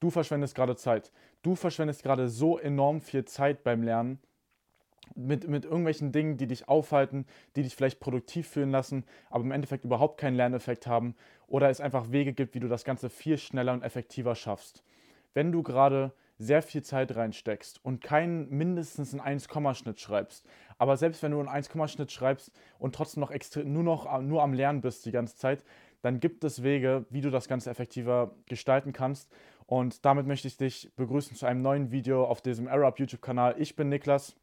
Du verschwendest gerade Zeit. Du verschwendest gerade so enorm viel Zeit beim Lernen mit, mit irgendwelchen Dingen, die dich aufhalten, die dich vielleicht produktiv fühlen lassen, aber im Endeffekt überhaupt keinen Lerneffekt haben oder es einfach Wege gibt, wie du das Ganze viel schneller und effektiver schaffst. Wenn du gerade sehr viel Zeit reinsteckst und keinen mindestens einen 1-Schnitt schreibst, aber selbst wenn du einen 1-Schnitt schreibst und trotzdem noch nur noch nur am Lernen bist die ganze Zeit, dann gibt es Wege, wie du das Ganze effektiver gestalten kannst. Und damit möchte ich dich begrüßen zu einem neuen Video auf diesem Arab YouTube-Kanal. Ich bin Niklas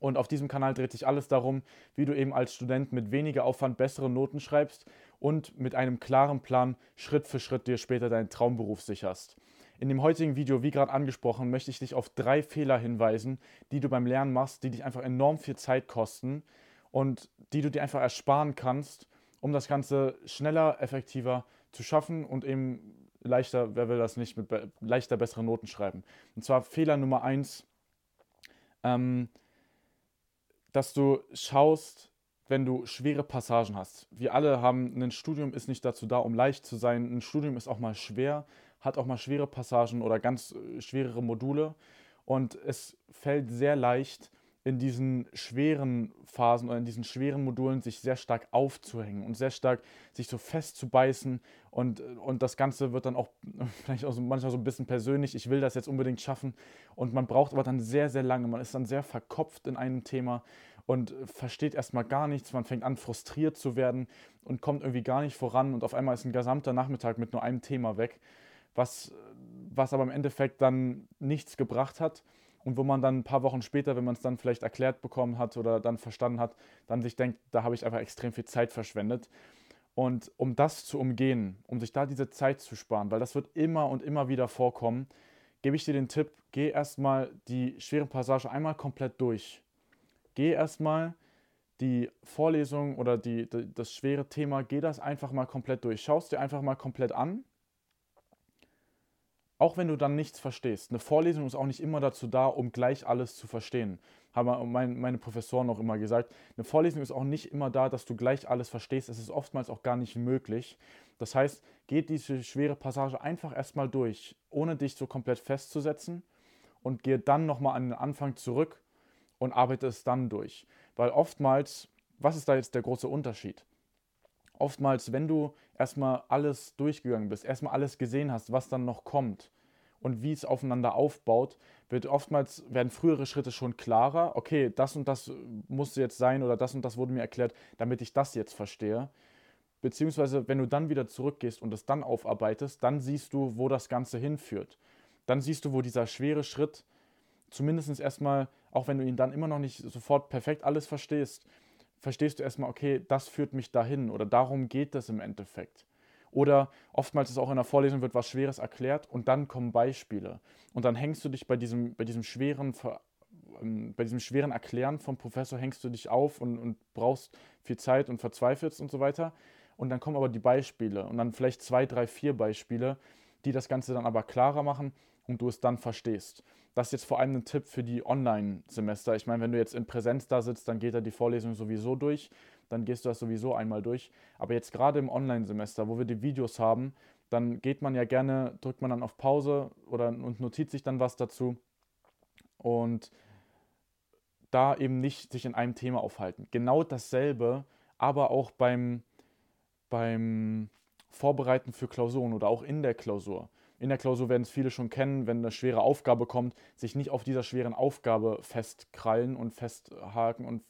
und auf diesem Kanal dreht sich alles darum, wie du eben als Student mit weniger Aufwand bessere Noten schreibst und mit einem klaren Plan Schritt für Schritt dir später deinen Traumberuf sicherst. In dem heutigen Video, wie gerade angesprochen, möchte ich dich auf drei Fehler hinweisen, die du beim Lernen machst, die dich einfach enorm viel Zeit kosten und die du dir einfach ersparen kannst, um das Ganze schneller, effektiver zu schaffen und eben leichter, wer will das nicht, mit leichter bessere Noten schreiben. Und zwar Fehler Nummer eins, ähm, dass du schaust, wenn du schwere Passagen hast. Wir alle haben, ein Studium ist nicht dazu da, um leicht zu sein. Ein Studium ist auch mal schwer, hat auch mal schwere Passagen oder ganz äh, schwerere Module. Und es fällt sehr leicht, in diesen schweren Phasen oder in diesen schweren Modulen sich sehr stark aufzuhängen und sehr stark sich so festzubeißen und, und das Ganze wird dann auch vielleicht auch so, manchmal so ein bisschen persönlich, ich will das jetzt unbedingt schaffen. Und man braucht aber dann sehr, sehr lange, man ist dann sehr verkopft in einem Thema und versteht erstmal gar nichts, man fängt an frustriert zu werden und kommt irgendwie gar nicht voran. Und auf einmal ist ein gesamter Nachmittag mit nur einem Thema weg, was, was aber im Endeffekt dann nichts gebracht hat und wo man dann ein paar Wochen später, wenn man es dann vielleicht erklärt bekommen hat oder dann verstanden hat, dann sich denkt, da habe ich einfach extrem viel Zeit verschwendet. Und um das zu umgehen, um sich da diese Zeit zu sparen, weil das wird immer und immer wieder vorkommen, gebe ich dir den Tipp, geh erstmal die schwere Passage einmal komplett durch. Geh erstmal die Vorlesung oder die, die, das schwere Thema, geh das einfach mal komplett durch. Schau es dir einfach mal komplett an auch wenn du dann nichts verstehst. Eine Vorlesung ist auch nicht immer dazu da, um gleich alles zu verstehen. Haben meine Professoren auch immer gesagt. Eine Vorlesung ist auch nicht immer da, dass du gleich alles verstehst. Es ist oftmals auch gar nicht möglich. Das heißt, geht diese schwere Passage einfach erstmal durch, ohne dich so komplett festzusetzen und gehe dann nochmal an den Anfang zurück und arbeite es dann durch. Weil oftmals, was ist da jetzt der große Unterschied? Oftmals, wenn du erstmal alles durchgegangen bist, erstmal alles gesehen hast, was dann noch kommt und wie es aufeinander aufbaut, wird oftmals werden frühere Schritte schon klarer. Okay, das und das musste jetzt sein oder das und das wurde mir erklärt, damit ich das jetzt verstehe. Beziehungsweise, wenn du dann wieder zurückgehst und es dann aufarbeitest, dann siehst du, wo das Ganze hinführt. Dann siehst du, wo dieser schwere Schritt, zumindest erstmal, auch wenn du ihn dann immer noch nicht sofort perfekt alles verstehst, verstehst du erstmal, okay, das führt mich dahin oder darum geht es im Endeffekt. Oder oftmals ist auch in der Vorlesung wird was Schweres erklärt und dann kommen Beispiele. Und dann hängst du dich bei diesem, bei diesem schweren ähm, bei diesem schweren Erklären vom Professor hängst du dich auf und, und brauchst viel Zeit und verzweifelst und so weiter. Und dann kommen aber die Beispiele und dann vielleicht zwei, drei, vier Beispiele, die das Ganze dann aber klarer machen und du es dann verstehst. Das ist jetzt vor allem ein Tipp für die Online-Semester. Ich meine, wenn du jetzt in Präsenz da sitzt, dann geht da die Vorlesung sowieso durch, dann gehst du das sowieso einmal durch. Aber jetzt gerade im Online-Semester, wo wir die Videos haben, dann geht man ja gerne, drückt man dann auf Pause oder und notiert sich dann was dazu und da eben nicht sich in einem Thema aufhalten. Genau dasselbe, aber auch beim, beim Vorbereiten für Klausuren oder auch in der Klausur in der Klausur werden es viele schon kennen, wenn eine schwere Aufgabe kommt, sich nicht auf dieser schweren Aufgabe festkrallen und festhaken und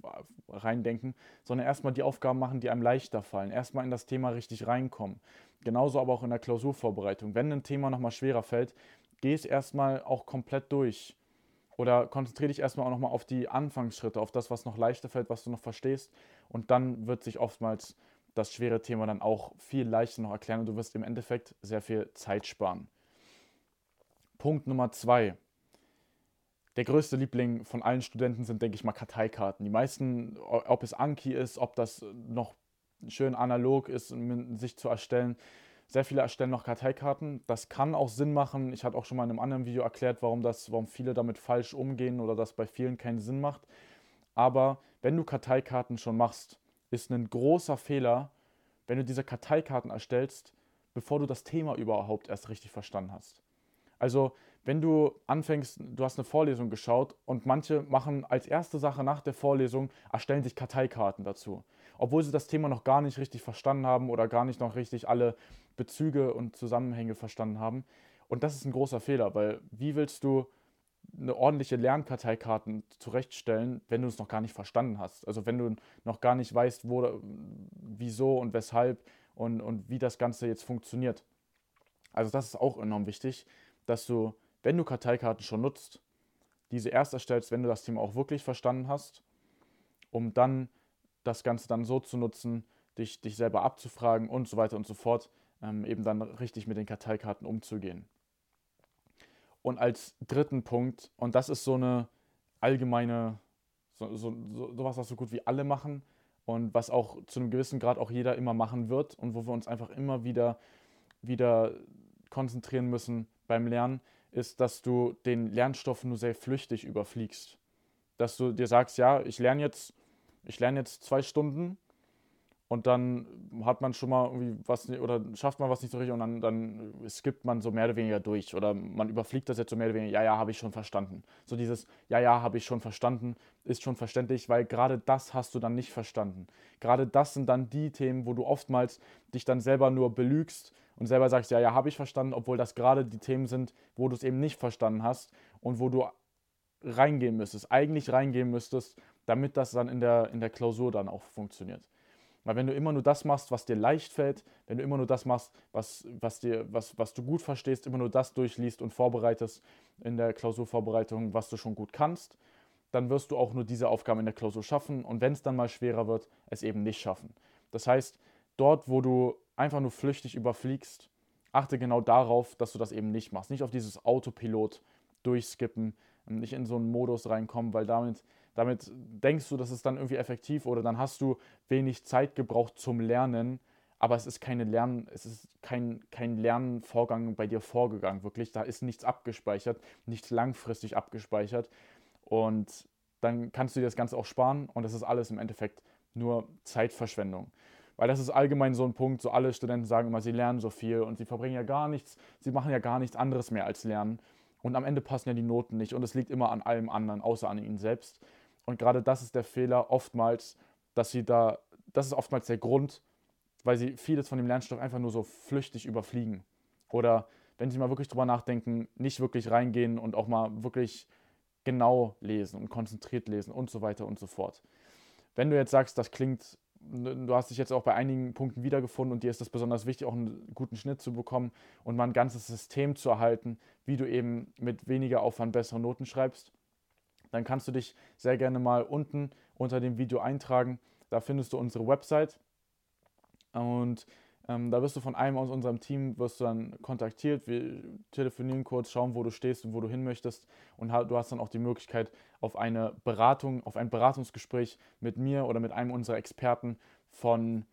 reindenken, sondern erstmal die Aufgaben machen, die einem leichter fallen. Erstmal in das Thema richtig reinkommen. Genauso aber auch in der Klausurvorbereitung. Wenn ein Thema nochmal schwerer fällt, geh es erstmal auch komplett durch. Oder konzentriere dich erstmal auch nochmal auf die Anfangsschritte, auf das, was noch leichter fällt, was du noch verstehst. Und dann wird sich oftmals das schwere Thema dann auch viel leichter noch erklären und du wirst im Endeffekt sehr viel Zeit sparen. Punkt Nummer zwei. Der größte Liebling von allen Studenten sind, denke ich mal, Karteikarten. Die meisten, ob es Anki ist, ob das noch schön analog ist, sich zu erstellen. Sehr viele erstellen noch Karteikarten. Das kann auch Sinn machen. Ich hatte auch schon mal in einem anderen Video erklärt, warum, das, warum viele damit falsch umgehen oder das bei vielen keinen Sinn macht. Aber wenn du Karteikarten schon machst, ist ein großer Fehler, wenn du diese Karteikarten erstellst, bevor du das Thema überhaupt erst richtig verstanden hast. Also, wenn du anfängst, du hast eine Vorlesung geschaut und manche machen als erste Sache nach der Vorlesung, erstellen sich Karteikarten dazu. Obwohl sie das Thema noch gar nicht richtig verstanden haben oder gar nicht noch richtig alle Bezüge und Zusammenhänge verstanden haben. Und das ist ein großer Fehler, weil wie willst du eine ordentliche Lernkarteikarten zurechtstellen, wenn du es noch gar nicht verstanden hast. Also wenn du noch gar nicht weißt, wo, wieso und weshalb und, und wie das Ganze jetzt funktioniert. Also das ist auch enorm wichtig, dass du, wenn du Karteikarten schon nutzt, diese erst erstellst, wenn du das Thema auch wirklich verstanden hast, um dann das Ganze dann so zu nutzen, dich, dich selber abzufragen und so weiter und so fort, ähm, eben dann richtig mit den Karteikarten umzugehen. Und als dritten Punkt, und das ist so eine allgemeine, so, so, so, sowas, was so gut wie alle machen und was auch zu einem gewissen Grad auch jeder immer machen wird und wo wir uns einfach immer wieder, wieder konzentrieren müssen beim Lernen, ist, dass du den Lernstoff nur sehr flüchtig überfliegst. Dass du dir sagst, ja, ich lerne jetzt, ich lerne jetzt zwei Stunden und dann hat man schon mal irgendwie was oder schafft man was nicht so richtig und dann, dann skippt man so mehr oder weniger durch oder man überfliegt das jetzt so mehr oder weniger, ja, ja, habe ich schon verstanden. So dieses, ja, ja, habe ich schon verstanden, ist schon verständlich, weil gerade das hast du dann nicht verstanden. Gerade das sind dann die Themen, wo du oftmals dich dann selber nur belügst und selber sagst, ja, ja, habe ich verstanden, obwohl das gerade die Themen sind, wo du es eben nicht verstanden hast und wo du reingehen müsstest, eigentlich reingehen müsstest, damit das dann in der, in der Klausur dann auch funktioniert. Weil wenn du immer nur das machst, was dir leicht fällt, wenn du immer nur das machst, was, was, dir, was, was du gut verstehst, immer nur das durchliest und vorbereitest in der Klausurvorbereitung, was du schon gut kannst, dann wirst du auch nur diese Aufgaben in der Klausur schaffen und wenn es dann mal schwerer wird, es eben nicht schaffen. Das heißt, dort, wo du einfach nur flüchtig überfliegst, achte genau darauf, dass du das eben nicht machst. Nicht auf dieses Autopilot durchskippen, nicht in so einen Modus reinkommen, weil damit damit denkst du, das ist dann irgendwie effektiv oder dann hast du wenig Zeit gebraucht zum Lernen, aber es ist keine Lernen, es ist kein, kein Lernvorgang bei dir vorgegangen, wirklich. Da ist nichts abgespeichert, nichts langfristig abgespeichert. Und dann kannst du dir das Ganze auch sparen und das ist alles im Endeffekt nur Zeitverschwendung. Weil das ist allgemein so ein Punkt, so alle Studenten sagen immer, sie lernen so viel und sie verbringen ja gar nichts, sie machen ja gar nichts anderes mehr als lernen. Und am Ende passen ja die Noten nicht und es liegt immer an allem anderen, außer an ihnen selbst. Und gerade das ist der Fehler oftmals, dass sie da, das ist oftmals der Grund, weil sie vieles von dem Lernstoff einfach nur so flüchtig überfliegen. Oder wenn sie mal wirklich drüber nachdenken, nicht wirklich reingehen und auch mal wirklich genau lesen und konzentriert lesen und so weiter und so fort. Wenn du jetzt sagst, das klingt, du hast dich jetzt auch bei einigen Punkten wiedergefunden und dir ist es besonders wichtig, auch einen guten Schnitt zu bekommen und mal ein ganzes System zu erhalten, wie du eben mit weniger Aufwand bessere Noten schreibst, dann kannst du dich sehr gerne mal unten unter dem Video eintragen. Da findest du unsere Website und ähm, da wirst du von einem aus unserem Team wirst du dann kontaktiert. Wir telefonieren kurz, schauen, wo du stehst und wo du hin möchtest und du hast dann auch die Möglichkeit auf eine Beratung, auf ein Beratungsgespräch mit mir oder mit einem unserer Experten von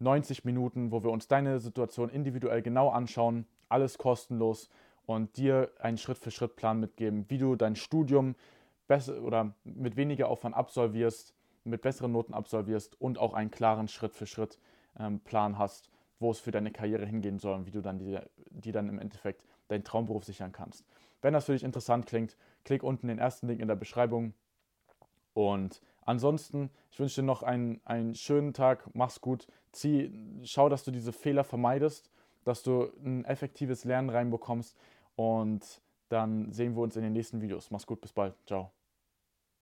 90 Minuten, wo wir uns deine Situation individuell genau anschauen, alles kostenlos und dir einen Schritt-für-Schritt-Plan mitgeben, wie du dein Studium besser oder mit weniger Aufwand absolvierst, mit besseren Noten absolvierst und auch einen klaren Schritt-für-Schritt-Plan ähm, hast, wo es für deine Karriere hingehen soll und wie du dann die, die dann im Endeffekt deinen Traumberuf sichern kannst. Wenn das für dich interessant klingt, klick unten den ersten Link in der Beschreibung. Und ansonsten, ich wünsche dir noch einen, einen schönen Tag, mach's gut, zieh, schau, dass du diese Fehler vermeidest, dass du ein effektives Lernen reinbekommst und dann sehen wir uns in den nächsten Videos. Mach's gut, bis bald. Ciao.